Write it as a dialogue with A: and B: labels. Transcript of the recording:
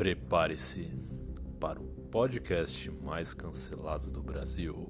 A: Prepare-se para o podcast mais cancelado do Brasil.